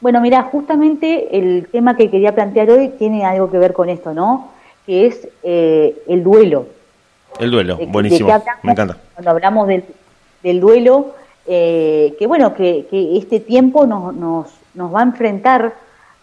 Bueno, mira, justamente el tema que quería plantear hoy tiene algo que ver con esto, ¿no? Que es eh, el duelo. El duelo, buenísimo, me encanta. Cuando hablamos del, del duelo, eh, que bueno, que, que este tiempo nos, nos, nos, va a enfrentar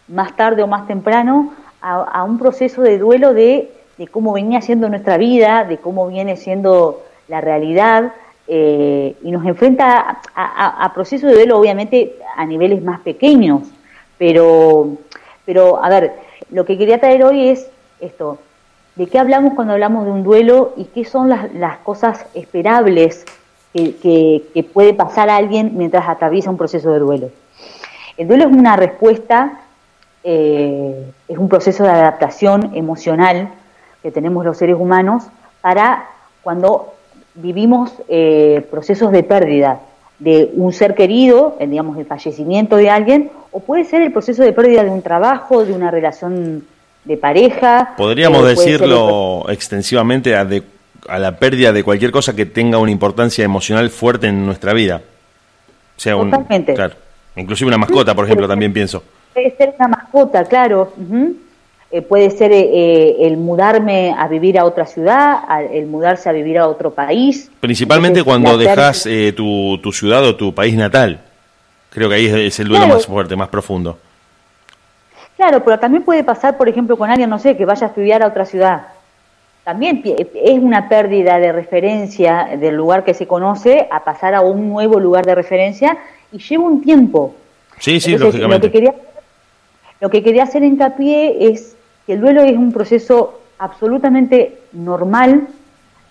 más tarde o más temprano a, a un proceso de duelo de, de, cómo venía siendo nuestra vida, de cómo viene siendo la realidad, eh, y nos enfrenta a, procesos de duelo obviamente a niveles más pequeños, pero, pero a ver, lo que quería traer hoy es esto, ¿de qué hablamos cuando hablamos de un duelo y qué son las, las cosas esperables que, que, puede pasar a alguien mientras atraviesa un proceso de duelo? El duelo es una respuesta, eh, es un proceso de adaptación emocional que tenemos los seres humanos para cuando vivimos eh, procesos de pérdida de un ser querido, eh, digamos, el fallecimiento de alguien, o puede ser el proceso de pérdida de un trabajo, de una relación de pareja. Podríamos eh, decirlo extensivamente a, de, a, la pérdida de cualquier cosa que tenga una importancia emocional fuerte en nuestra vida. sea, Totalmente. claro, inclusive una mascota, por ejemplo, también pienso. Puede ser una mascota, claro. Eh, puede ser eh, eh, el mudarme a vivir a otra ciudad, el mudarse a vivir a otro país. Principalmente cuando dejas tu, tu, ciudad o tu país natal. Creo que ahí es, el duelo más fuerte, más profundo. Claro, pero también puede pasar, por ejemplo, con alguien, no sé, que vaya a estudiar a otra ciudad. También es una pérdida de referencia del lugar que se conoce a pasar a un nuevo lugar de referencia y lleva un tiempo. Sí, sí, lógicamente. Lo que, quería, lo que quería hacer hincapié es que el duelo es un proceso absolutamente normal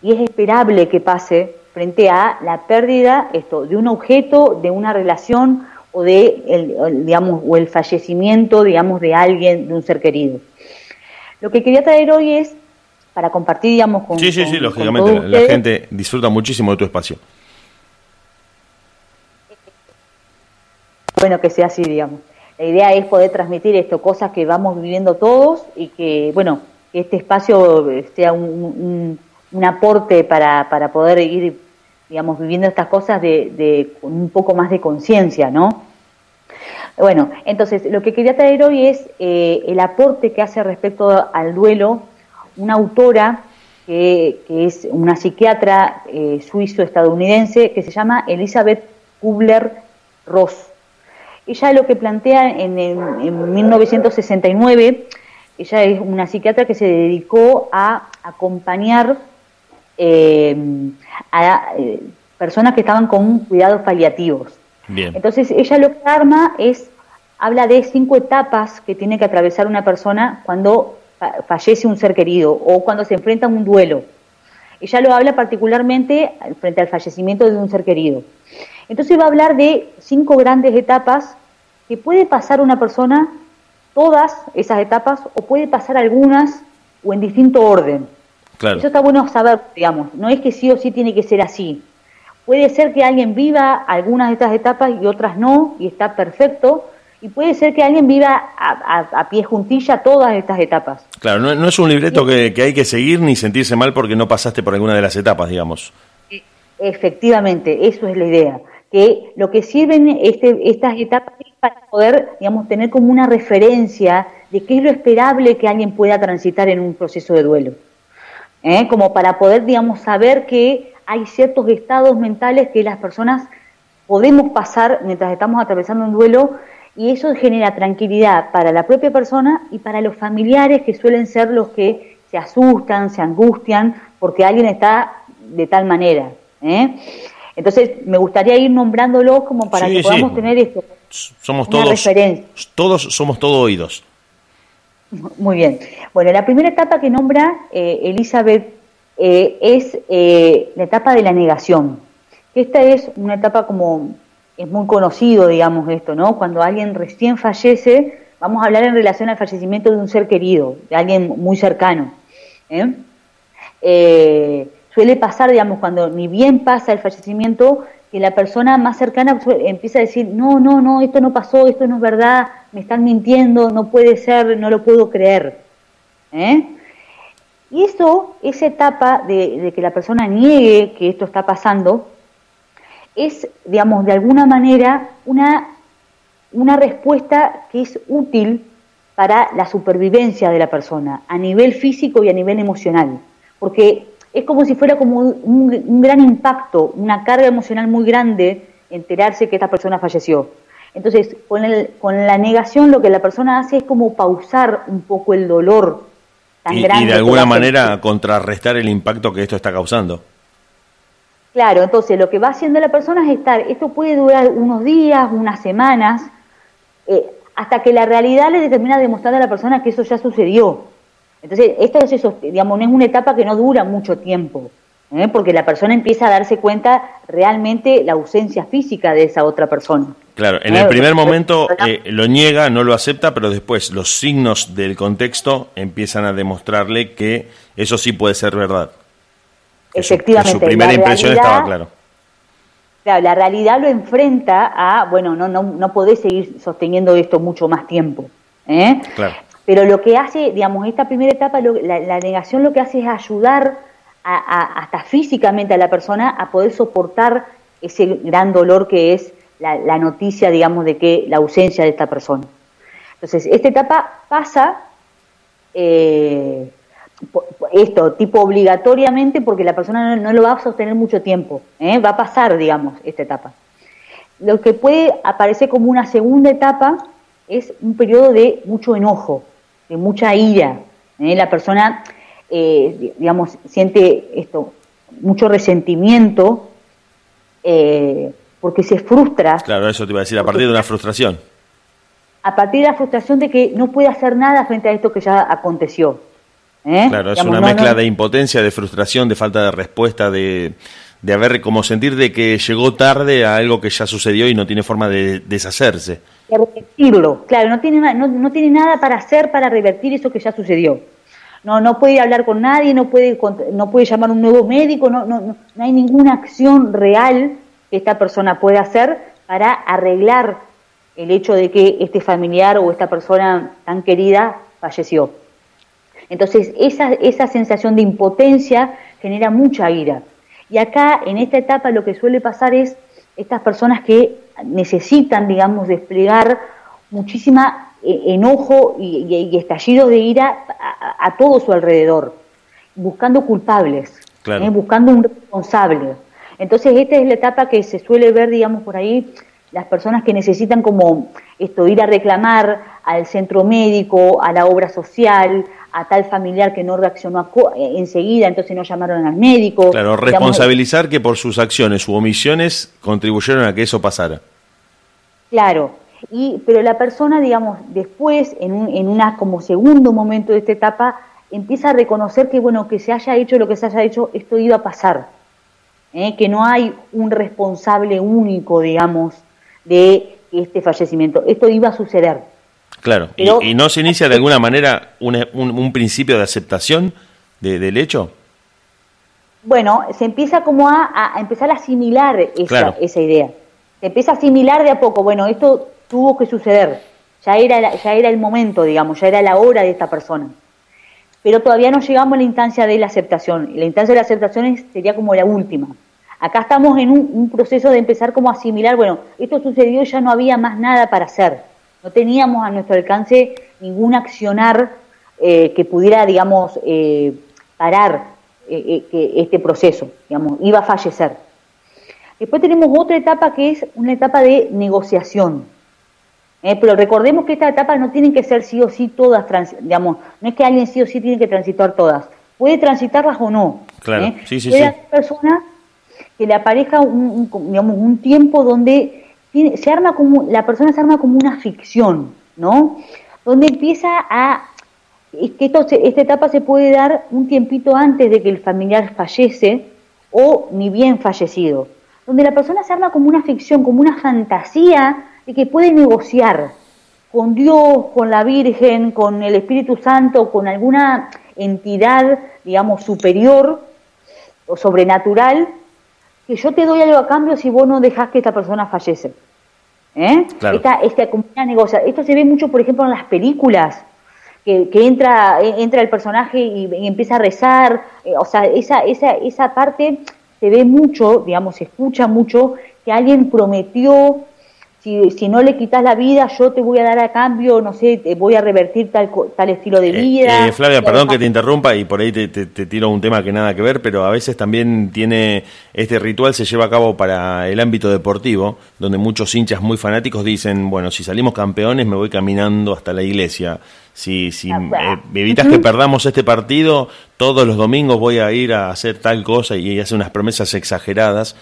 y es esperable que pase frente a la pérdida esto de un objeto, de una relación o de el, digamos o el fallecimiento, digamos, de alguien, de un ser querido. Lo que quería traer hoy es para compartir, digamos, con Sí, sí, sí, lógicamente la gente disfruta muchísimo de tu espacio. Bueno, que sea así, digamos. La idea es poder transmitir esto, cosas que vamos viviendo todos y que, bueno, este espacio sea un, aporte para, para poder ir, digamos, viviendo estas cosas de, de con un poco más de conciencia, ¿no? Bueno, entonces lo que quería traer hoy es eh, el aporte que hace respecto al duelo una autora que, que es una psiquiatra eh, suizo-estadounidense que se llama Elizabeth Kubler-Ross. Ella lo que plantea en, en, 1969, ella es una psiquiatra que se dedicó a acompañar eh, a eh, personas que estaban con cuidados paliativos. Bien. Entonces ella lo que arma es, habla de cinco etapas que tiene que atravesar una persona cuando fallece un ser querido o cuando se enfrenta a un duelo. Ella lo habla particularmente frente al fallecimiento de un ser querido. Entonces va a hablar de cinco grandes etapas que puede pasar una persona todas esas etapas o puede pasar algunas o en distinto orden. Claro. Eso está bueno saber, digamos, no es que sí o sí tiene que ser así. Puede ser que alguien viva algunas de estas etapas y otras no, y está perfecto, y puede ser que alguien viva a, a, a pie juntilla todas estas etapas. Claro, no, no es un libreto que, que, hay que seguir ni sentirse mal porque no pasaste por alguna de las etapas, digamos. Efectivamente, eso es la idea que lo que sirven este, estas etapas es para poder, digamos, tener como una referencia de qué es lo esperable que alguien pueda transitar en un proceso de duelo. ¿Eh? Como para poder, digamos, saber que hay ciertos estados mentales que las personas podemos pasar mientras estamos atravesando un duelo y eso genera tranquilidad para la propia persona y para los familiares que suelen ser los que se asustan, se angustian porque alguien está de tal manera. ¿eh? Entonces, me gustaría ir nombrándolos como para sí, que podamos sí. tener esto. Somos todos, referencia. todos somos todo oídos. Muy bien. Bueno, la primera etapa que nombra eh, Elizabeth eh, es eh, la etapa de la negación. Esta es una etapa como, es muy conocido, digamos, esto, ¿no? Cuando alguien recién fallece, vamos a hablar en relación al fallecimiento de un ser querido, de alguien muy cercano. ¿eh? Suele pasar, digamos, cuando ni bien pasa el fallecimiento, que la persona más cercana empieza a decir, no, no, no, esto no pasó, esto no es verdad, me están mintiendo, no puede ser, no lo puedo creer. ¿Eh? Y eso, esa etapa de, de, que la persona niegue que esto está pasando, es, digamos, de alguna manera una una respuesta que es útil para la supervivencia de la persona, a nivel físico y a nivel emocional, porque es como si fuera como un, gran impacto, una carga emocional muy grande enterarse que esta persona falleció. Entonces, con, el, con la negación lo que la persona hace es como pausar un poco el dolor tan grande. Y de alguna manera contrarrestar el impacto que esto está causando. Claro, entonces lo que va haciendo la persona es estar, esto puede durar unos días, unas semanas, eh, hasta que la realidad le determina demostrar a la persona que eso ya sucedió. Entonces, esto es eso, digamos, no es una etapa que no dura mucho tiempo, ¿eh? porque la persona empieza a darse cuenta realmente la ausencia física de esa otra persona. Claro, en el primer momento eh, lo niega, no lo acepta, pero después los signos del contexto empiezan a demostrarle que eso sí puede ser verdad. Efectivamente. Su, primera impresión estaba claro. Claro, la realidad lo enfrenta a, bueno, no, no, no podés seguir sosteniendo esto mucho más tiempo. ¿eh? Claro. Pero lo que hace, digamos, esta primera etapa, la, negación lo que hace es ayudar hasta físicamente a la persona a poder soportar ese gran dolor que es la, noticia, digamos, de que la ausencia de esta persona. Entonces, esta etapa pasa eh, esto, tipo obligatoriamente, porque la persona no, lo va a sostener mucho tiempo, ¿eh? va a pasar, digamos, esta etapa. Lo que puede aparecer como una segunda etapa es un periodo de mucho enojo, de mucha ira. ¿eh? La persona, eh, digamos, siente esto, mucho resentimiento porque se frustra. Claro, eso te iba a decir, a partir de una frustración. A partir de la frustración de que no puede hacer nada frente a esto que ya aconteció. ¿Eh? Claro, es una mezcla de impotencia, de frustración, de falta de respuesta, de, de haber como sentir de que llegó tarde a algo que ya sucedió y no tiene forma de deshacerse. De revertirlo, claro, no tiene, no, no tiene nada para hacer para revertir eso que ya sucedió. No, no puede hablar con nadie, no puede, no puede llamar a un nuevo médico, no, no, no, no hay ninguna acción real que esta persona pueda hacer para arreglar el hecho de que este familiar o esta persona tan querida falleció. Entonces, esa, esa sensación de impotencia genera mucha ira. Y acá, en esta etapa, lo que suele pasar es estas personas que necesitan, digamos, desplegar muchísima eh, enojo y, estallido de ira a, todo su alrededor, buscando culpables, ¿eh? buscando un responsable. Entonces, esta es la etapa que se suele ver, digamos, por ahí, las personas que necesitan como esto, ir a reclamar al centro médico, a la obra social, a tal familiar que no reaccionó eh, enseguida, entonces no llamaron al médico. Claro, responsabilizar que por sus acciones u omisiones contribuyeron a que eso pasara. Claro, y, pero la persona, digamos, después, en, un, en una como segundo momento de esta etapa, empieza a reconocer que, bueno, que se haya hecho lo que se haya hecho, esto iba a pasar. ¿eh? Que no hay un responsable único, digamos, de este fallecimiento. Esto iba a suceder. Claro, ¿Y, no se inicia de alguna manera un, principio de aceptación del hecho? Bueno, se empieza como a, empezar a asimilar esa, esa, idea. Se empieza a asimilar de a poco, bueno, esto tuvo que suceder, ya era, ya era el momento, digamos, ya era la hora de esta persona. Pero todavía no llegamos a la instancia de la aceptación. La instancia de la aceptación sería como la última. Acá estamos en un, un proceso de empezar como a asimilar, bueno, esto sucedió, ya no había más nada para hacer no teníamos a nuestro alcance ningún accionar eh, que pudiera, digamos, eh, parar eh, este proceso, digamos, iba a fallecer. Después tenemos otra etapa que es una etapa de negociación. pero recordemos que esta etapa no tienen que ser sí o sí todas, digamos, no es que alguien sí o sí tiene que transitar todas, puede transitarlas o no. Claro, sí, sí, puede sí. persona que le aparezca un, digamos, un tiempo donde se arma como, la persona se arma como una ficción, ¿no? Donde empieza a, que esto, esta etapa se puede dar un tiempito antes de que el familiar fallece o ni bien fallecido, donde la persona se arma como una ficción, como una fantasía de que puede negociar con Dios, con la Virgen, con el Espíritu Santo, con alguna entidad, digamos, superior o sobrenatural, que yo te doy algo a cambio si vos no dejás que esta persona fallece. ¿Eh? Esta, esta negocia. Esto se ve mucho, por ejemplo, en las películas, que, entra, e, entra el personaje y, empieza a rezar. Eh, o sea, esa, esa, esa parte se ve mucho, digamos, se escucha mucho, que alguien prometió si, si no le quitas la vida, yo te voy a dar a cambio, no sé, te voy a revertir tal, tal estilo de eh, vida. Eh, Flavia, perdón que te interrumpa y por ahí te, te, tiro un tema que nada que ver, pero a veces también tiene, este ritual se lleva a cabo para el ámbito deportivo, donde muchos hinchas muy fanáticos dicen, bueno, si salimos campeones me voy caminando hasta la iglesia. Si, si ah, eh, evitas que perdamos este partido, todos los domingos voy a ir a hacer tal cosa y hace unas promesas exageradas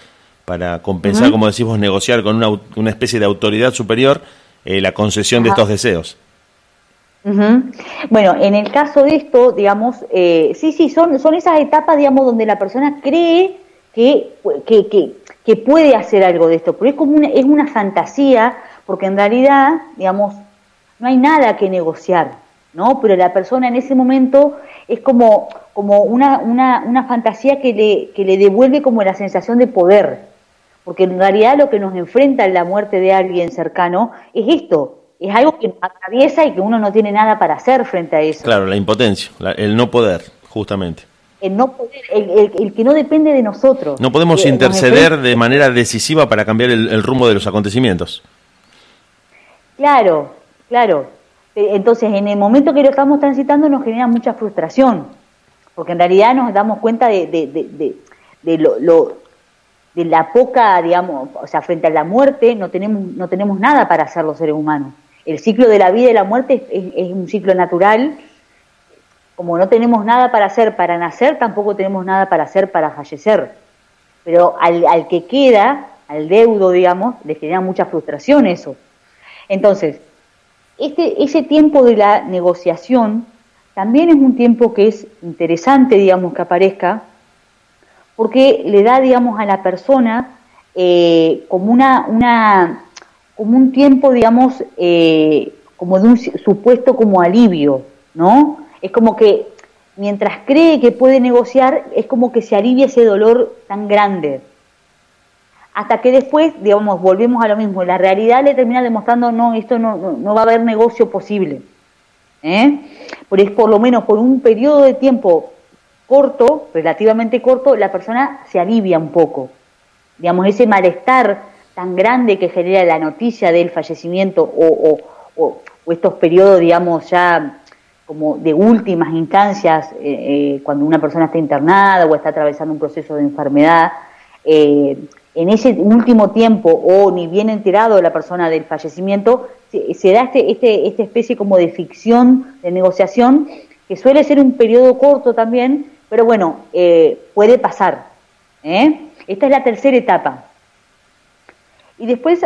para compensar, como decimos, negociar con una, una, especie de autoridad superior eh, la concesión de estos deseos. Bueno, en el caso de esto, digamos, eh, sí, sí, son, son esas etapas, digamos, donde la persona cree que, que, que, puede hacer algo de esto, pero es como una, es una fantasía, porque en realidad, digamos, no hay nada que negociar, ¿no? Pero la persona en ese momento es como, como una, una, una fantasía que le, que le devuelve como la sensación de poder, porque en realidad lo que nos enfrenta en la muerte de alguien cercano es esto, es algo que nos atraviesa y que uno no tiene nada para hacer frente a eso. Claro, la impotencia, el no poder, justamente. El no poder, el, que no depende de nosotros. No podemos interceder de manera decisiva para cambiar el, rumbo de los acontecimientos. Claro, claro. Eh, entonces, en el momento que lo estamos transitando nos genera mucha frustración, porque en realidad nos damos cuenta de, de, de, lo, de la poca, digamos, o sea, frente a la muerte no tenemos, no tenemos nada para hacer los seres humanos. El ciclo de la vida y la muerte es, un ciclo natural. Como no tenemos nada para hacer para nacer, tampoco tenemos nada para hacer para fallecer. Pero al, al que queda, al deudo, digamos, le genera mucha frustración eso. Entonces, este, ese tiempo de la negociación también es un tiempo que es interesante, digamos, que aparezca, porque le da, digamos, a la persona eh, como una, una, como un tiempo, digamos, eh, como de un supuesto como alivio, ¿no? Es como que mientras cree que puede negociar, es como que se alivia ese dolor tan grande. Hasta que después, digamos, volvemos a lo mismo, la realidad le termina demostrando, no, esto no, no va a haber negocio posible. ¿eh? Por, por lo menos por un periodo de tiempo corto, relativamente corto, la persona se alivia un poco. Digamos, ese malestar tan grande que genera la noticia del fallecimiento o, estos periodos, digamos, ya como de últimas instancias, eh, eh, cuando una persona está internada o está atravesando un proceso de enfermedad, eh, en ese último tiempo o ni bien enterado de la persona del fallecimiento, se, da este, este, esta especie como de ficción, de negociación, que suele ser un periodo corto también, pero bueno, eh, puede pasar. ¿eh? Esta es la tercera etapa. Y después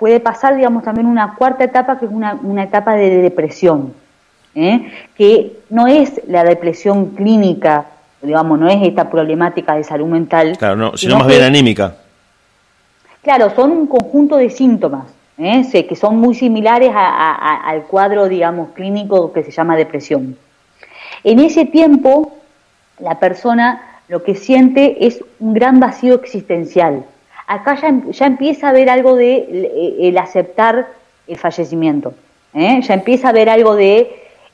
puede pasar, digamos, también una cuarta etapa, que es una, una etapa de depresión, ¿eh? que no es la depresión clínica, digamos, no es esta problemática de salud mental. Claro, no, sino, más bien anímica. Claro, son un conjunto de síntomas, ¿eh? que son muy similares al cuadro, digamos, clínico que se llama depresión. En ese tiempo, la persona lo que siente es un gran vacío existencial. Acá ya, empieza a haber algo de eh, el aceptar el fallecimiento, ¿eh? ya empieza a haber algo de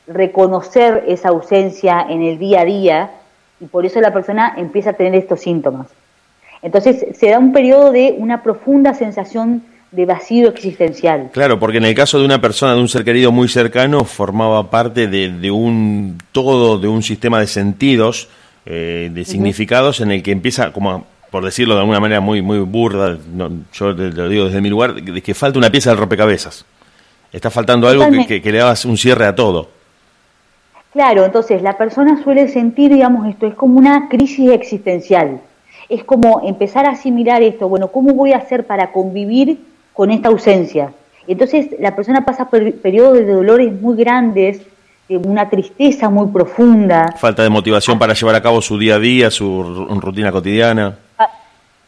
reconocer esa ausencia en el día a día y por eso la persona empieza a tener estos síntomas. Entonces se da un periodo de una profunda sensación de vacío existencial. Claro, porque en el caso de una persona, de un ser querido muy cercano, formaba parte de, un todo, de un sistema de sentidos, eh, de significados en el que empieza, como por decirlo de alguna manera muy, muy burda, yo lo digo desde mi lugar, de que falta una pieza del rompecabezas. Está faltando algo que, que, le da un cierre a todo. Claro, entonces la persona suele sentir, digamos, esto es como una crisis existencial. Es como empezar a asimilar esto, bueno, ¿cómo voy a hacer para convivir con esta ausencia. Entonces la persona pasa por periodos de dolores muy grandes, de una tristeza muy profunda. Falta de motivación para llevar a cabo su día a día, su rutina cotidiana.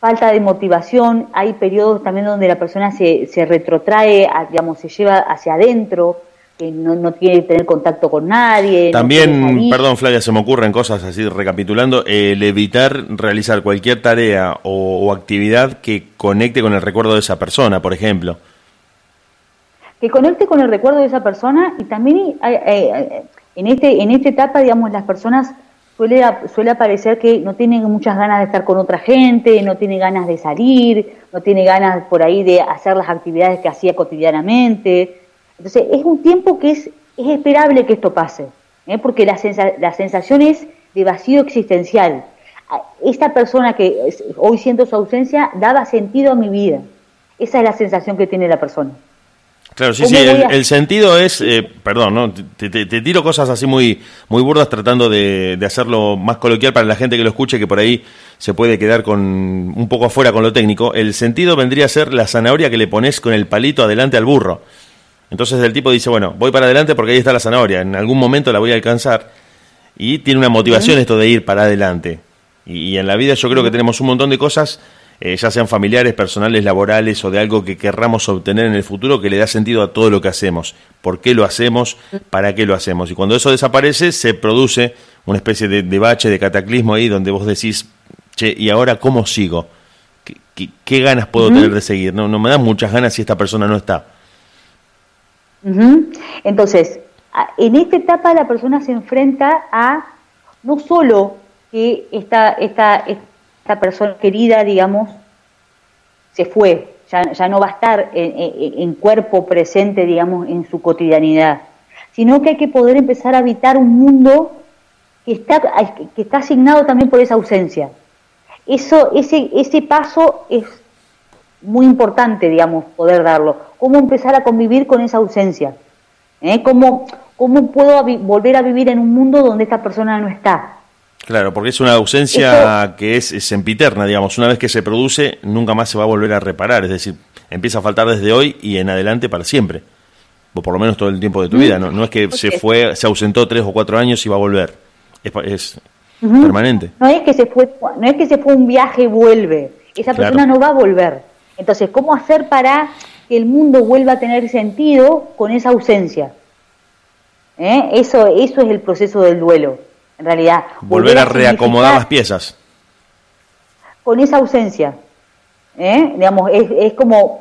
Falta de motivación, hay periodos también donde la persona se, se retrotrae, digamos, se lleva hacia adentro, que no, no quiere tener contacto con nadie. También, perdón Flavia, se me ocurren cosas así recapitulando, el evitar realizar cualquier tarea o, actividad que conecte con el recuerdo de esa persona, por ejemplo. Que conecte con el recuerdo de esa persona y también en, este, en esta etapa, digamos, las personas suele, suele aparecer que no tiene muchas ganas de estar con otra gente, no tiene ganas de salir, no tiene ganas por ahí de hacer las actividades que hacía cotidianamente. Entonces, es un tiempo que es, es esperable que esto pase, ¿eh? porque la, la sensación es de vacío existencial. Esta persona que hoy siento su ausencia daba sentido a mi vida. Esa es la sensación que tiene la persona. Claro, sí, sí, el, sentido es, eh, perdón, ¿no? Te, tiro cosas así muy, muy burdas tratando de, hacerlo más coloquial para la gente que lo escuche, que por ahí se puede quedar con un poco afuera con lo técnico. El sentido vendría a ser la zanahoria que le pones con el palito adelante al burro. Entonces el tipo dice, bueno, voy para adelante porque ahí está la zanahoria, en algún momento la voy a alcanzar. Y tiene una motivación esto de ir para adelante. Y, y en la vida yo creo que tenemos un montón de cosas eh, ya sean familiares, personales, laborales o de algo que querramos obtener en el futuro que le da sentido a todo lo que hacemos. ¿Por qué lo hacemos? ¿Para qué lo hacemos? Y cuando eso desaparece, se produce una especie de, bache, de cataclismo ahí donde vos decís, che, ¿y ahora cómo sigo? ¿Qué, ganas puedo tener de seguir? No, no me dan muchas ganas si esta persona no está. Entonces, en esta etapa la persona se enfrenta a no solo que esta, esta, esta persona querida, digamos, se fue, ya, ya no va a estar en, cuerpo presente, digamos, en su cotidianidad, sino que hay que poder empezar a habitar un mundo que está, que está asignado también por esa ausencia. Eso, ese, ese paso es muy importante, digamos, poder darlo. ¿Cómo empezar a convivir con esa ausencia? ¿Eh? ¿Cómo, ¿Cómo puedo volver a vivir en un mundo donde esta persona no está? Claro, porque es una ausencia que es, sempiterna, digamos. Una vez que se produce, nunca más se va a volver a reparar. Es decir, empieza a faltar desde hoy y en adelante para siempre. O por lo menos todo el tiempo de tu vida. No, no es que se fue, se ausentó tres o cuatro años y va a volver. Es, permanente. No es que se fue, no es que se fue un viaje y vuelve. Esa persona no va a volver. Entonces, ¿cómo hacer para que el mundo vuelva a tener sentido con esa ausencia? ¿Eh? Eso, eso es el proceso del duelo en realidad. Volver, a, reacomodar las piezas. Con esa ausencia. ¿eh? Digamos, es, es como...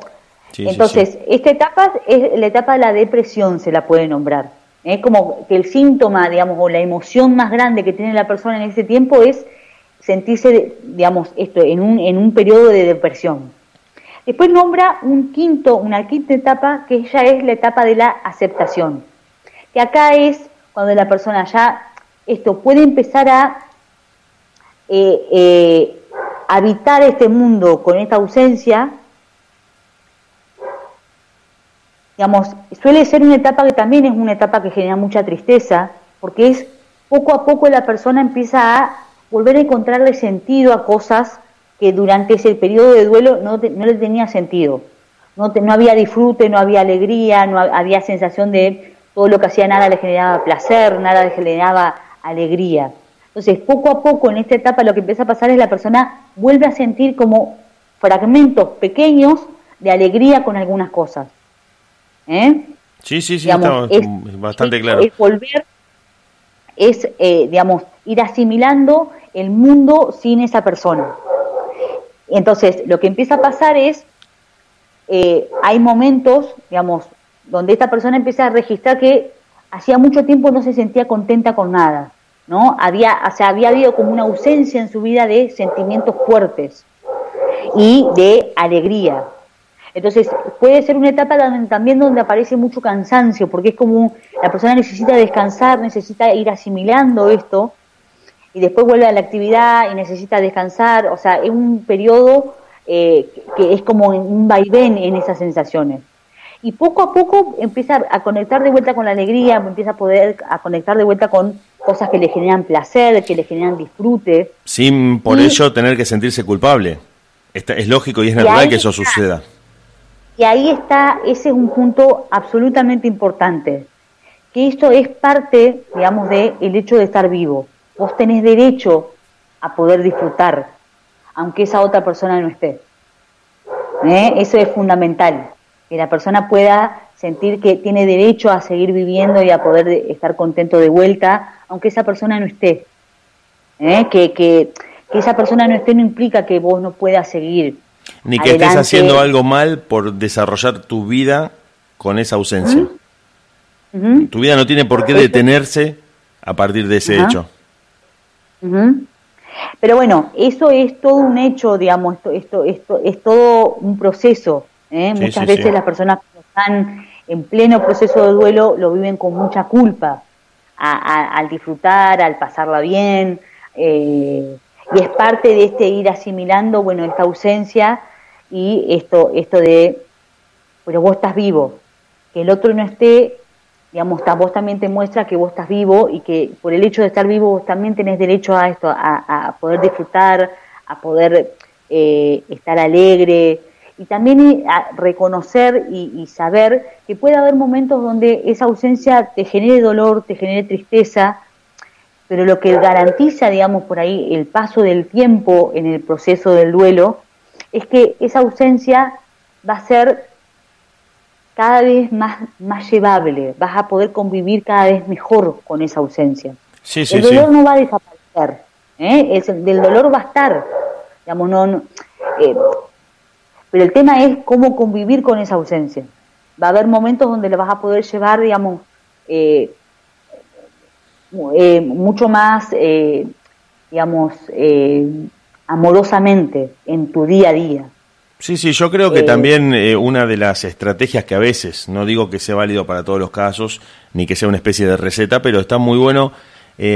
Entonces, esta etapa es la etapa de la depresión, se la puede nombrar. Es ¿eh? como que el síntoma, digamos, o la emoción más grande que tiene la persona en ese tiempo es sentirse, digamos, esto, en un, en un periodo de depresión. Después nombra un quinto, una quinta etapa, que ya es la etapa de la aceptación. Que acá es cuando la persona ya esto puede empezar a eh, eh, habitar este mundo con esta ausencia, digamos, suele ser una etapa que también es una etapa que genera mucha tristeza, porque es poco a poco la persona empieza a volver a encontrarle sentido a cosas que durante ese periodo de duelo no, no le tenía sentido. No, no había disfrute, no había alegría, no había sensación de todo lo que hacía, nada le generaba placer, nada le generaba alegría. Entonces, poco a poco en esta etapa lo que empieza a pasar es la persona vuelve a sentir como fragmentos pequeños de alegría con algunas cosas. ¿Eh? Sí, sí, sí, es, bastante claro. Es volver, es, eh, digamos, ir asimilando el mundo sin esa persona. Entonces, lo que empieza a pasar es, eh, hay momentos, digamos, donde esta persona empieza a registrar que hacía mucho tiempo no se sentía contenta con nada, ¿no? Había, o sea, había habido como una ausencia en su vida de sentimientos fuertes y de alegría. Entonces, puede ser una etapa también donde aparece mucho cansancio, porque es como la persona necesita descansar, necesita ir asimilando esto, y después vuelve a la actividad y necesita descansar, o sea, es un periodo eh, que es como un vaivén en esas sensaciones y poco a poco empieza a conectar de vuelta con la alegría, empieza a poder a conectar de vuelta con cosas que le generan placer, que le generan disfrute. Sin por ello tener que sentirse culpable. es lógico y es natural que eso suceda. Y ahí está, ese es un punto absolutamente importante, que esto es parte, digamos, del el hecho de estar vivo. Vos tenés derecho a poder disfrutar, aunque esa otra persona no esté. ¿Eh? Eso es fundamental que la persona pueda sentir que tiene derecho a seguir viviendo y a poder estar contento de vuelta, aunque esa persona no esté. ¿Eh? Que, que, esa persona no esté no implica que vos no puedas seguir. Ni que estés haciendo algo mal por desarrollar tu vida con esa ausencia. Tu vida no tiene por qué detenerse a partir de ese hecho. Pero bueno, eso es todo un hecho, digamos, esto, esto, esto es todo un proceso. ¿eh? Muchas veces las personas que están en pleno proceso de duelo lo viven con mucha culpa al disfrutar, al pasarla bien, eh, y es parte de este ir asimilando, bueno, esta ausencia y esto, esto de, pero vos estás vivo, que el otro no esté, digamos, vos también te muestra que vos estás vivo y que por el hecho de estar vivo vos también tenés derecho a esto, a, poder disfrutar, a poder eh, estar alegre, y también a reconocer y, saber que puede haber momentos donde esa ausencia te genere dolor, te genere tristeza, pero lo que garantiza, digamos, por ahí el paso del tiempo en el proceso del duelo es que esa ausencia va a ser cada vez más, más llevable, vas a poder convivir cada vez mejor con esa ausencia. el dolor no va a desaparecer, ¿eh? el, dolor va a estar, digamos, no, eh, pero el tema es cómo convivir con esa ausencia. Va a haber momentos donde le vas a poder llevar, digamos, eh, eh, mucho más, eh, digamos, amorosamente en tu día a día. Sí, sí, yo creo que también una de las estrategias que a veces, no digo que sea válido para todos los casos, ni que sea una especie de receta, pero está muy bueno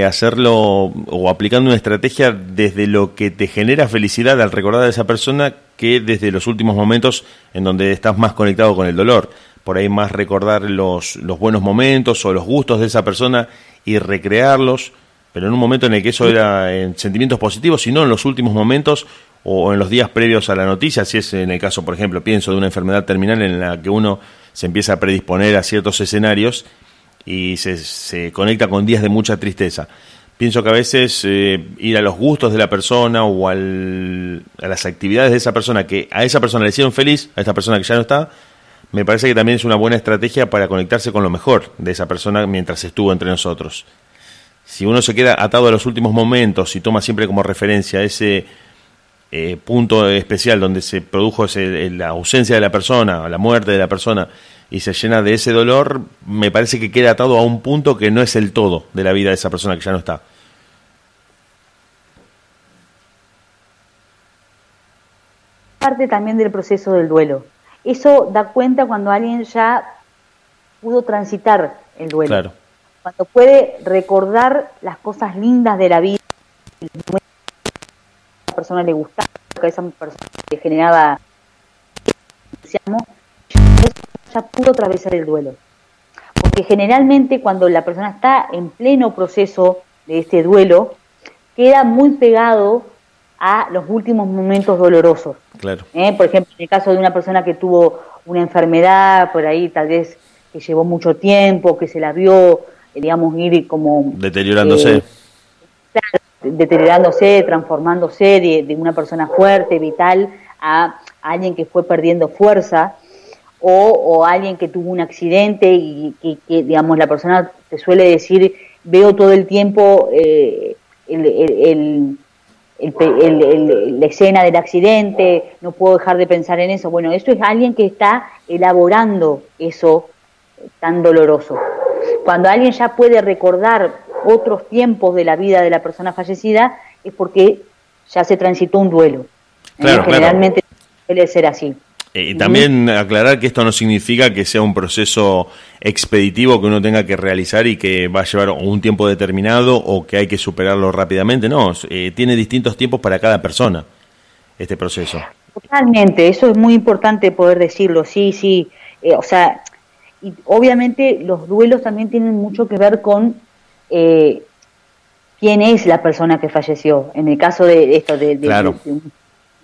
hacerlo o aplicando una estrategia desde lo que te genera felicidad al recordar a esa persona que desde los últimos momentos en donde estás más conectado con el dolor. Por ahí más recordar los, los buenos momentos o los gustos de esa persona y recrearlos, pero en un momento en el que eso era en sentimientos positivos, sino en los últimos momentos o en los días previos a la noticia, si es en el caso, por ejemplo, pienso de una enfermedad terminal en la que uno se empieza a predisponer a ciertos escenarios y se, se conecta con días de mucha tristeza. Pienso que a veces eh, ir a los gustos de la persona o a las actividades de esa persona que a esa persona le hicieron feliz, a esta persona que ya no está, me parece que también es una buena estrategia para conectarse con lo mejor de esa persona mientras estuvo entre nosotros. Si uno se queda atado a los últimos momentos y toma siempre como referencia ese eh, punto especial donde se produjo la ausencia de la persona, la muerte de la persona, y se llena de ese dolor, me parece que queda atado a un punto que no es el todo de la vida de esa persona que ya no está. parte también del proceso del duelo. Eso da cuenta cuando alguien ya pudo transitar el duelo. Cuando puede recordar las cosas lindas de la vida, a esa persona le gustaba, que a esa persona le generaba entusiasmo, ya pudo atravesar el duelo. Porque generalmente cuando la persona está en pleno proceso de este duelo, queda muy pegado a los últimos momentos dolorosos. Claro. ¿Eh? Por ejemplo, en el caso de una persona que tuvo una enfermedad, por ahí tal vez que llevó mucho tiempo, que se la vio, digamos, ir como... Deteriorándose. Eh, deteriorándose, transformándose de, una persona fuerte, vital, a, alguien que fue perdiendo fuerza, o, o alguien que tuvo un accidente y que, digamos, la persona te suele decir, veo todo el tiempo el, el la escena del accidente, no puedo dejar de pensar en eso. Bueno, eso es alguien que está elaborando eso tan doloroso. Cuando alguien ya puede recordar otros tiempos de la vida de la persona fallecida, es porque ya se transitó un duelo. ¿eh? Generalmente suele ser así. Eh, y también aclarar que esto no significa que sea un proceso expeditivo que uno tenga que realizar y que va a llevar un tiempo determinado o que hay que superarlo rápidamente. No, eh, tiene distintos tiempos para cada persona este proceso. Totalmente, eso es muy importante poder decirlo, sí, sí. Eh, o sea, y obviamente los duelos también tienen mucho que ver con quién es la persona que falleció. En el caso de esto, de,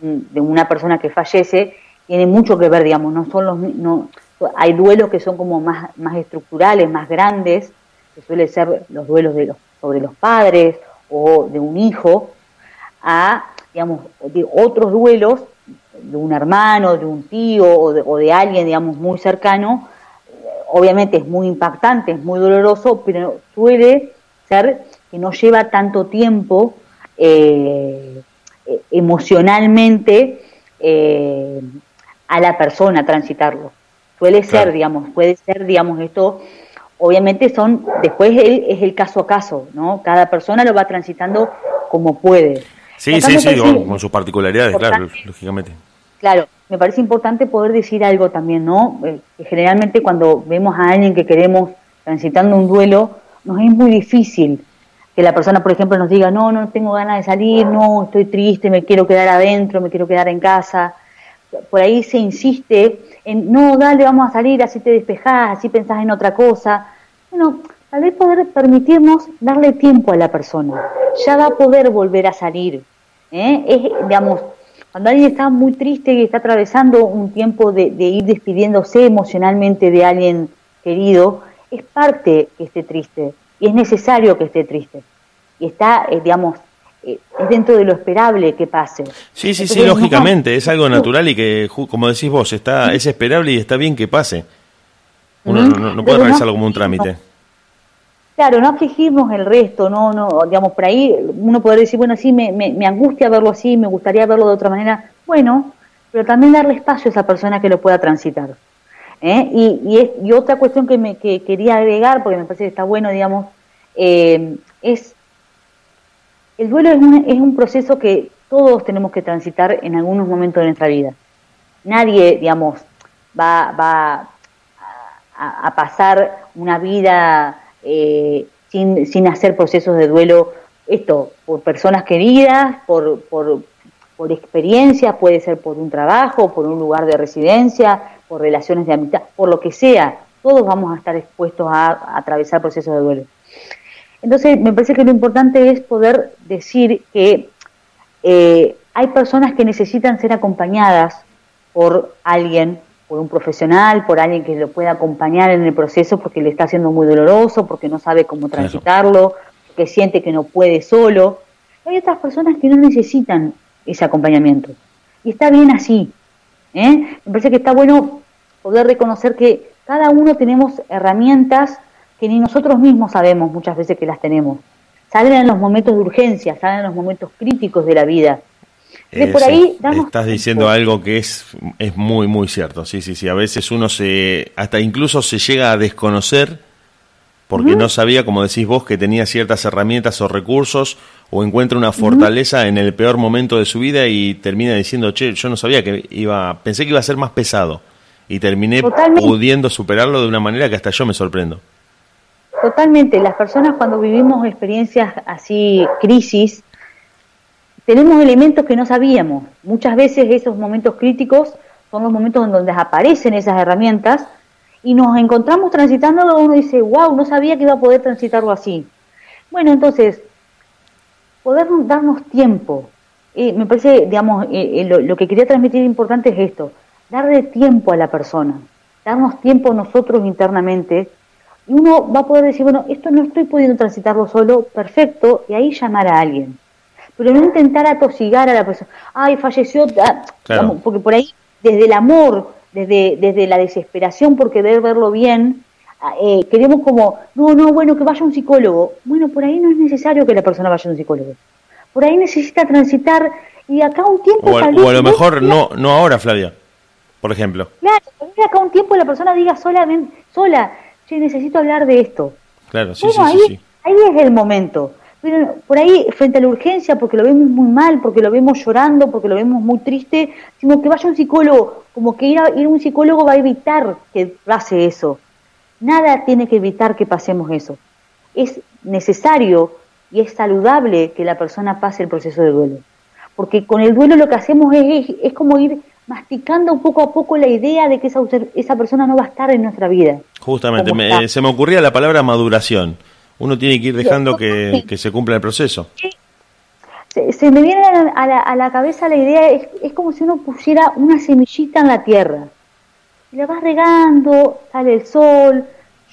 de una persona que fallece, tiene mucho que ver, digamos, no son los no, hay duelos que son como más, más estructurales, más grandes, que suelen ser los duelos de los, sobre los padres o de un hijo, a digamos, de otros duelos de un hermano, de un tío o de, o de alguien, digamos, muy cercano, obviamente es muy impactante, es muy doloroso, pero suele ser que no lleva tanto tiempo eh, eh, emocionalmente eh, a la persona transitarlo. Suele ser, digamos, puede ser, digamos, esto obviamente son, después él es el caso a caso, ¿no? Cada persona lo va transitando como puede. Sí, sí, sí, con sus particularidades, claro, lógicamente. Claro, me parece importante poder decir algo también, ¿no? Eh, generalmente cuando vemos a alguien que queremos transitando un duelo, nos es muy difícil que la persona, por ejemplo, nos diga, no, no tengo ganas de salir, no, estoy triste, me quiero quedar adentro, me quiero quedar en casa. Por ahí se insiste en, no, dale, vamos a salir, así te despejás, así pensás en otra cosa. Bueno, tal vez poder permitirnos darle tiempo a la persona. Ya va a poder volver a salir. ¿eh? Es, digamos, cuando alguien está muy triste y está atravesando un tiempo de, de ir despidiéndose emocionalmente de alguien querido, es parte que esté triste y es necesario que esté triste. Y está, eh, digamos, eh, es dentro de lo esperable que pase. Sí, sí, sí, lógicamente, es algo natural y que, como decís vos, está es esperable y está bien que pase. Uno no, puede realizarlo como un trámite. Claro, no afligirnos el resto, no, no, digamos, por ahí uno puede decir, bueno, sí, me, angustia verlo así, me gustaría verlo de otra manera. Bueno, pero también darle espacio a esa persona que lo pueda transitar. ¿eh? Y, y, otra cuestión que, me, que quería agregar, porque me parece que está bueno, digamos, eh, es el duelo es un, es un proceso que todos tenemos que transitar en algunos momentos de nuestra vida. Nadie, digamos, va, va a, pasar una vida eh, sin, sin hacer procesos de duelo, esto, por personas queridas, por, por, por experiencias, puede ser por un trabajo, por un lugar de residencia, por relaciones de amistad, por lo que sea, todos vamos a estar expuestos a, atravesar procesos de duelo. Entonces, me parece que lo importante es poder decir que eh, hay personas que necesitan ser acompañadas por alguien, por un profesional, por alguien que lo pueda acompañar en el proceso porque le está haciendo muy doloroso, porque no sabe cómo transitarlo, porque siente que no puede solo. Hay otras personas que no necesitan ese acompañamiento. Y está bien así. ¿eh? Me parece que está bueno poder reconocer que cada uno tenemos herramientas que ni nosotros mismos sabemos muchas veces que las tenemos. Salen en los momentos de urgencia, salen en los momentos críticos de la vida. Por ahí estás diciendo algo que es, es muy, muy cierto. Sí, sí, sí. A veces uno se, hasta incluso se llega a desconocer porque no sabía, como decís vos, que tenía ciertas herramientas o recursos o encuentra una fortaleza en el peor momento de su vida y termina diciendo, che, yo no sabía que iba, pensé que iba a ser más pesado y terminé pudiendo superarlo de una manera que hasta yo me sorprendo. Totalmente, las personas cuando vivimos experiencias así, crisis, tenemos elementos que no sabíamos. Muchas veces esos momentos críticos son los momentos en donde aparecen esas herramientas y nos encontramos transitándolo, uno dice, wow, no sabía que iba a poder transitarlo así. Bueno, entonces, poder darnos tiempo. Eh, me parece, digamos, eh, eh, lo, que quería transmitir importante es esto, darle tiempo a la persona, darnos tiempo nosotros internamente, y uno va a poder decir, bueno, esto no estoy pudiendo transitarlo solo, perfecto, y ahí llamar a alguien. Pero no intentar atosigar a la persona, ay, falleció, ah, porque por ahí, desde el amor, desde, desde la desesperación por querer verlo bien, ah, eh, queremos como, no, no, bueno, que vaya un psicólogo. Bueno, por ahí no es necesario que la persona vaya a un psicólogo. Por ahí necesita transitar y acá un tiempo... O, a, lo mejor no, no ahora, Flavia, por ejemplo. Claro, acá un tiempo la persona diga solamente, sola, sí, necesito hablar de esto. Claro, sí, sí, ahí, sí, Ahí es el momento. Pero por ahí, frente a la urgencia, porque lo vemos muy mal, porque lo vemos llorando, porque lo vemos muy triste, sino que vaya un psicólogo, como que ir a, ir a un psicólogo va a evitar que pase eso. Nada tiene que evitar que pasemos eso. Es necesario y es saludable que la persona pase el proceso de duelo. Porque con el duelo lo que hacemos es, es, como ir masticando poco a poco la idea de que esa, esa persona no va a estar en nutra vida. Justamente, se me ocurría la palabra maduración uno tiene que ir dejando que, se cumpla el proceso. Se, me viene a la, a la, cabeza la idea, es, es como si uno pusiera una semillita en la tierra. Y la vas regando, sale el sol,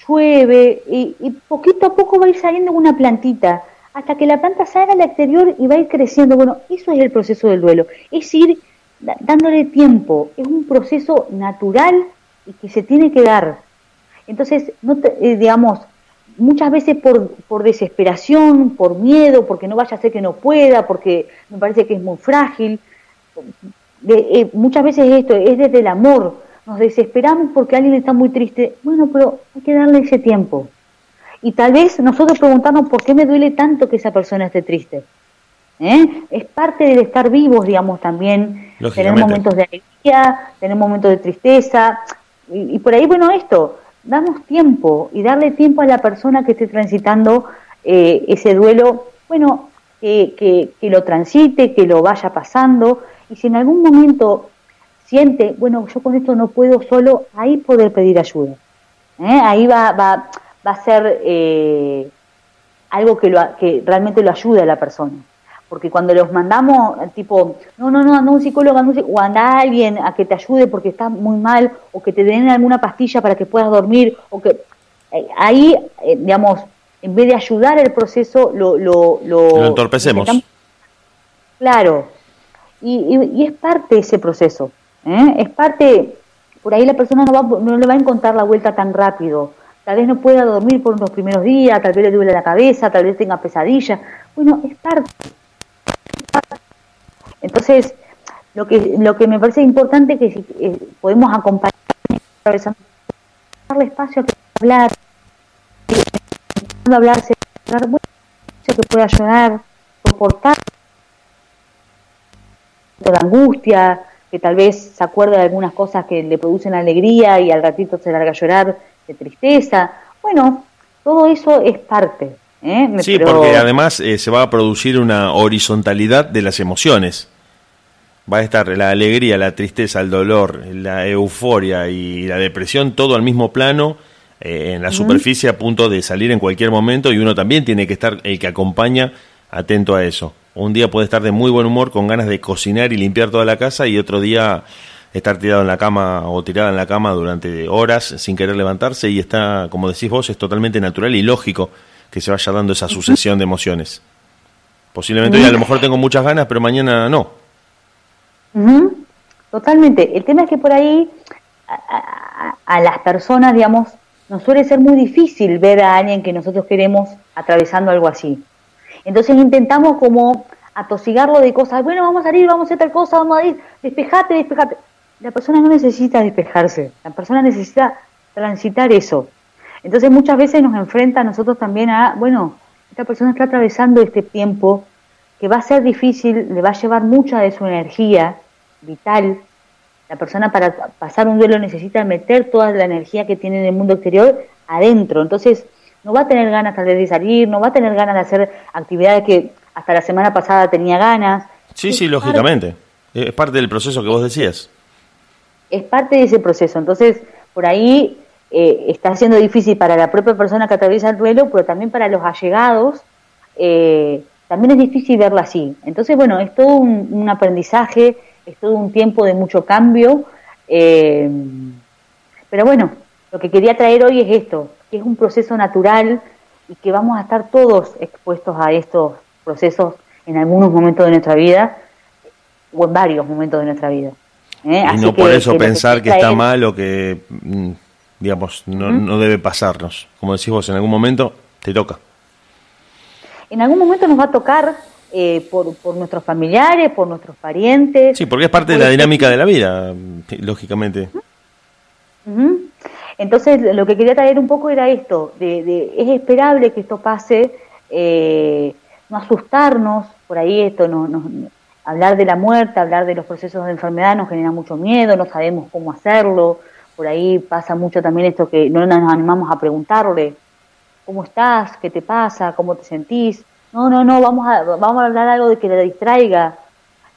llueve, y, y, poquito a poco va a ir saliendo una plantita, hasta que la planta salga al exterior y va a ir creciendo. Bueno, eso es el proceso del duelo, es ir dándole tiempo, es un proceso natural y que se tiene que dar. Entonces, no eh, digamos, muchas veces por, por desesperación, por miedo, porque no vaya a ser que no pueda, porque me parece que es muy frágil. Eh, muchas veces esto es desde el amor, nos desesperamos porque alguien está muy triste. Bueno, pero hay que darle ese tiempo. y tal vez nosotros preguntarnos por qué me duele tanto que esa persona esté triste. ¿Eh? Es parte del estar vivos, digamos, también. Tener momentos de alegría, tener momentos de tristeza. Y, por ahí, bueno, esto, damos tiempo y darle tiempo a la persona que esté transitando eh, ese duelo, bueno, que, que, lo transite, que lo vaya pasando. Y si en algún momento siente, bueno, yo con esto no puedo solo, ahí poder pedir ayuda. ¿Eh? Ahí va, va, va a ser eh, algo que, lo, que realmente lo ayude a la persona porque cuando los mandamos, tipo, no, no, no, anda un psicólogo, anda un o anda alguien a que te ayude porque estás muy mal, o que te den alguna pastilla para que puedas dormir, o que eh, ahí, eh, digamos, en vez de ayudar el proceso, lo, lo, lo, entorpecemos. claro, y, y, es parte de ese proceso, ¿eh? es parte, por ahí la persona no, va, no le va a encontrar la vuelta tan rápido, tal vez no pueda dormir por unos primeros días, tal vez le duele la cabeza, tal vez tenga pesadillas, bueno, es parte. Entonces, lo que, lo que me parece importante es que si eh, podemos acompañar, darle espacio a que hablar, hablarse, que pueda llorar, soportar la angustia, que tal vez se acuerde de algunas cosas que le producen alegría y al ratito se larga a llorar de tristeza. Bueno, todo eso es parte. ¿eh? Sí, porque además eh, se va a producir una horizontalidad de las emociones. Va a estar la alegría, la tristeza, el dolor, la euforia y la depresión, todo al mismo plano, eh, en la superficie, a punto de salir en cualquier momento, y uno también tiene que estar, el que acompaña, atento a eso. Un día puede estar de muy buen humor, con ganas de cocinar y limpiar toda la casa, y otro día estar tirado en la cama o tirada en la cama durante horas sin querer levantarse, y está, como decís vos, es totalmente natural y lógico que se vaya dando esa sucesión de emociones. Posiblemente hoy a lo mejor tengo muchas ganas, pero mañana no. Totalmente. El tema es que por ahí a, las personas, digamos, nos suele ser muy difícil ver a alguien que nosotros queremos atravesando algo así. Entonces intentamos como atosigarlo de cosas, bueno, vamos a salir, vamos a hacer tal cosa, vamos a ir, despejate, despejate. La persona no necesita despejarse, la persona necesita transitar eso. Entonces muchas veces nos enfrenta a nosotros también a, bueno, esta persona está atravesando este tiempo que va a ser difícil, le va a llevar mucha de su energía vital. La persona para pasar un duelo necesita meter toda la energía que tiene en el mundo exterior adentro. Entonces no va a tener ganas tal vez de salir, no va a tener ganas de hacer actividades que hasta la semana pasada tenía ganas. Sí, sí, lógicamente. Es parte del proceso que vos decías. Es parte de ese proceso. Entonces, por ahí eh, está siendo difícil para la propia persona que atraviesa el duelo, pero también para los allegados, eh, también es difícil verlo así. Entonces, bueno, es todo un, aprendizaje, es todo un tiempo de mucho cambio, eh, pero bueno, lo que quería traer hoy es esto, que es un proceso natural y que vamos a estar todos expuestos a estos procesos en algunos momentos de nuestra vida o en varios momentos de nuestra vida. Y no por eso pensar que, está mal o que mm, digamos, no, no debe pasarnos. Como decís vos, en algún momento te toca. En algún momento nos va a tocar eh, por, por, nuestros familiares, por nuestros parientes. Sí, porque es parte de la dinámica de la vida, lógicamente. Entonces, lo que quería traer un poco era esto, de, es esperable que esto pase, eh, no asustarnos, por ahí esto, no, no, hablar de la muerte, hablar de los procesos de enfermedad nos genera mucho miedo, no sabemos cómo hacerlo, por ahí pasa mucho también esto que no nos animamos a preguntarle, ¿cómo estás? ¿Qué te pasa? ¿Cómo te sentís? No, no, no, vamos a, vamos a hablar algo de que le distraiga,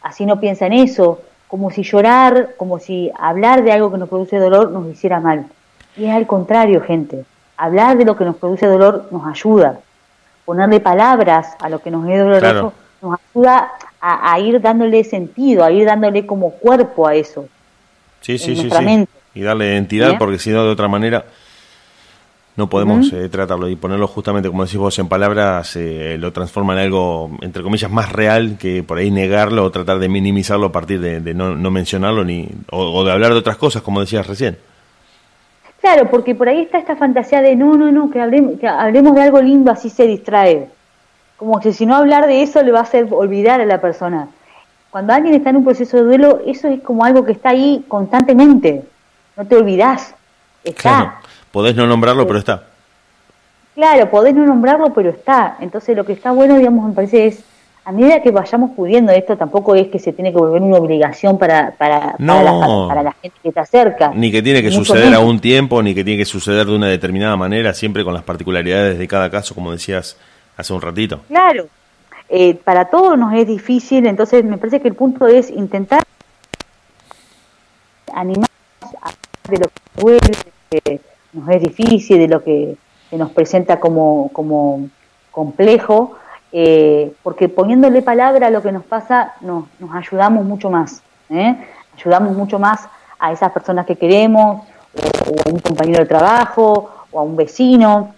así no piensa en eso, como si llorar, como si hablar de algo que nos produce dolor nos hiciera mal. Y es al contrario, gente. Hablar de lo que nos produce dolor nos ayuda. Ponerle palabras a lo que nos es doloroso nos ayuda a, a, ir dándole sentido, a ir dándole como cuerpo a eso. Sí, sí, sí, sí y darle identidad, porque si no, de otra manera no podemos eh, tratarlo y ponerlo justamente, como decís vos, en palabras, eh, lo transforma en algo, entre comillas, más real que por ahí negarlo o tratar de minimizarlo a partir de, no, mencionarlo ni o, de hablar de otras cosas, como decías recién. Claro, porque por ahí está esta fantasía de no, no, no, que hablemos, que hablemos de algo lindo, así se distrae. Como que si no hablar de eso le va a hacer olvidar a la persona. Cuando alguien está en un proceso de duelo, eso es como algo que está ahí constantemente no te olvidás. Está. Podés no nombrarlo, pero está. Claro, podés no nombrarlo, pero está. Entonces lo que está bueno, digamos, me parece es, a medida que vayamos pudiendo, esto tampoco es que se tiene que volver una obligación para, para, para, la, gente que está cerca. Ni que tiene que suceder a un tiempo, ni que tiene que suceder de una determinada manera, siempre con las particularidades de cada caso, como decías hace un ratito. Claro, eh, para todos nos es difícil, entonces me parece que el punto es intentar animar a de lo que duele, nos es difícil, de lo que se nos presenta como, como complejo, eh, porque poniéndole palabra a lo que nos pasa nos, nos ayudamos mucho más, ¿eh? ayudamos mucho más a esas personas que queremos, o, a un compañero de trabajo, o a un vecino,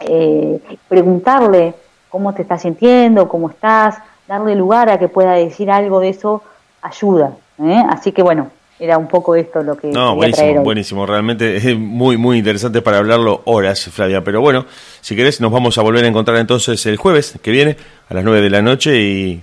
eh, preguntarle cómo te estás sintiendo, cómo estás, darle lugar a que pueda decir algo de eso, ayuda. Así que bueno, era un poco esto lo que no buenísimo buenísimo realmente es muy muy interesante para hablarlo horas Flavia. Pero bueno si querés nos vamos a volver a encontrar entonces el jueves que viene a las 9 de la noche y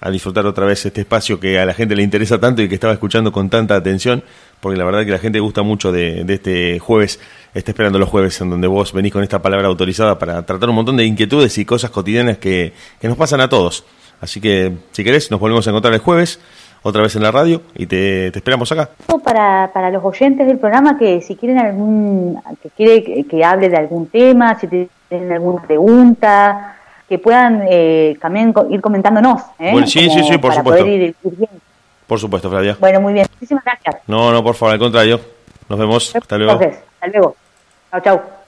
a disfrutar otra vez este espacio que a la gente le interesa tanto y que estaba escuchando con tanta atención porque la verdad que la gente gusta mucho de, este jueves está esperando los jueves en donde vos venís con esta palabra autorizada para tratar un montón de inquietudes y cosas cotidianas que, que nos pasan a todos. Así que si querés nos volvemos a encontrar el jueves otra vez en la radio y te, esperamos acá. Para, para los oyentes del programa que si quieren algún, que quiere que, hable de algún tema, si tienen alguna pregunta, que puedan eh, también ir comentándonos. ¿eh? sí, sí, sí, por supuesto. Por supuesto, Flavia. Bueno, muy bien. Muchísimas gracias. No, no, por favor, al contrario. Nos vemos. Hasta luego. Entonces, hasta luego. Chao, chao.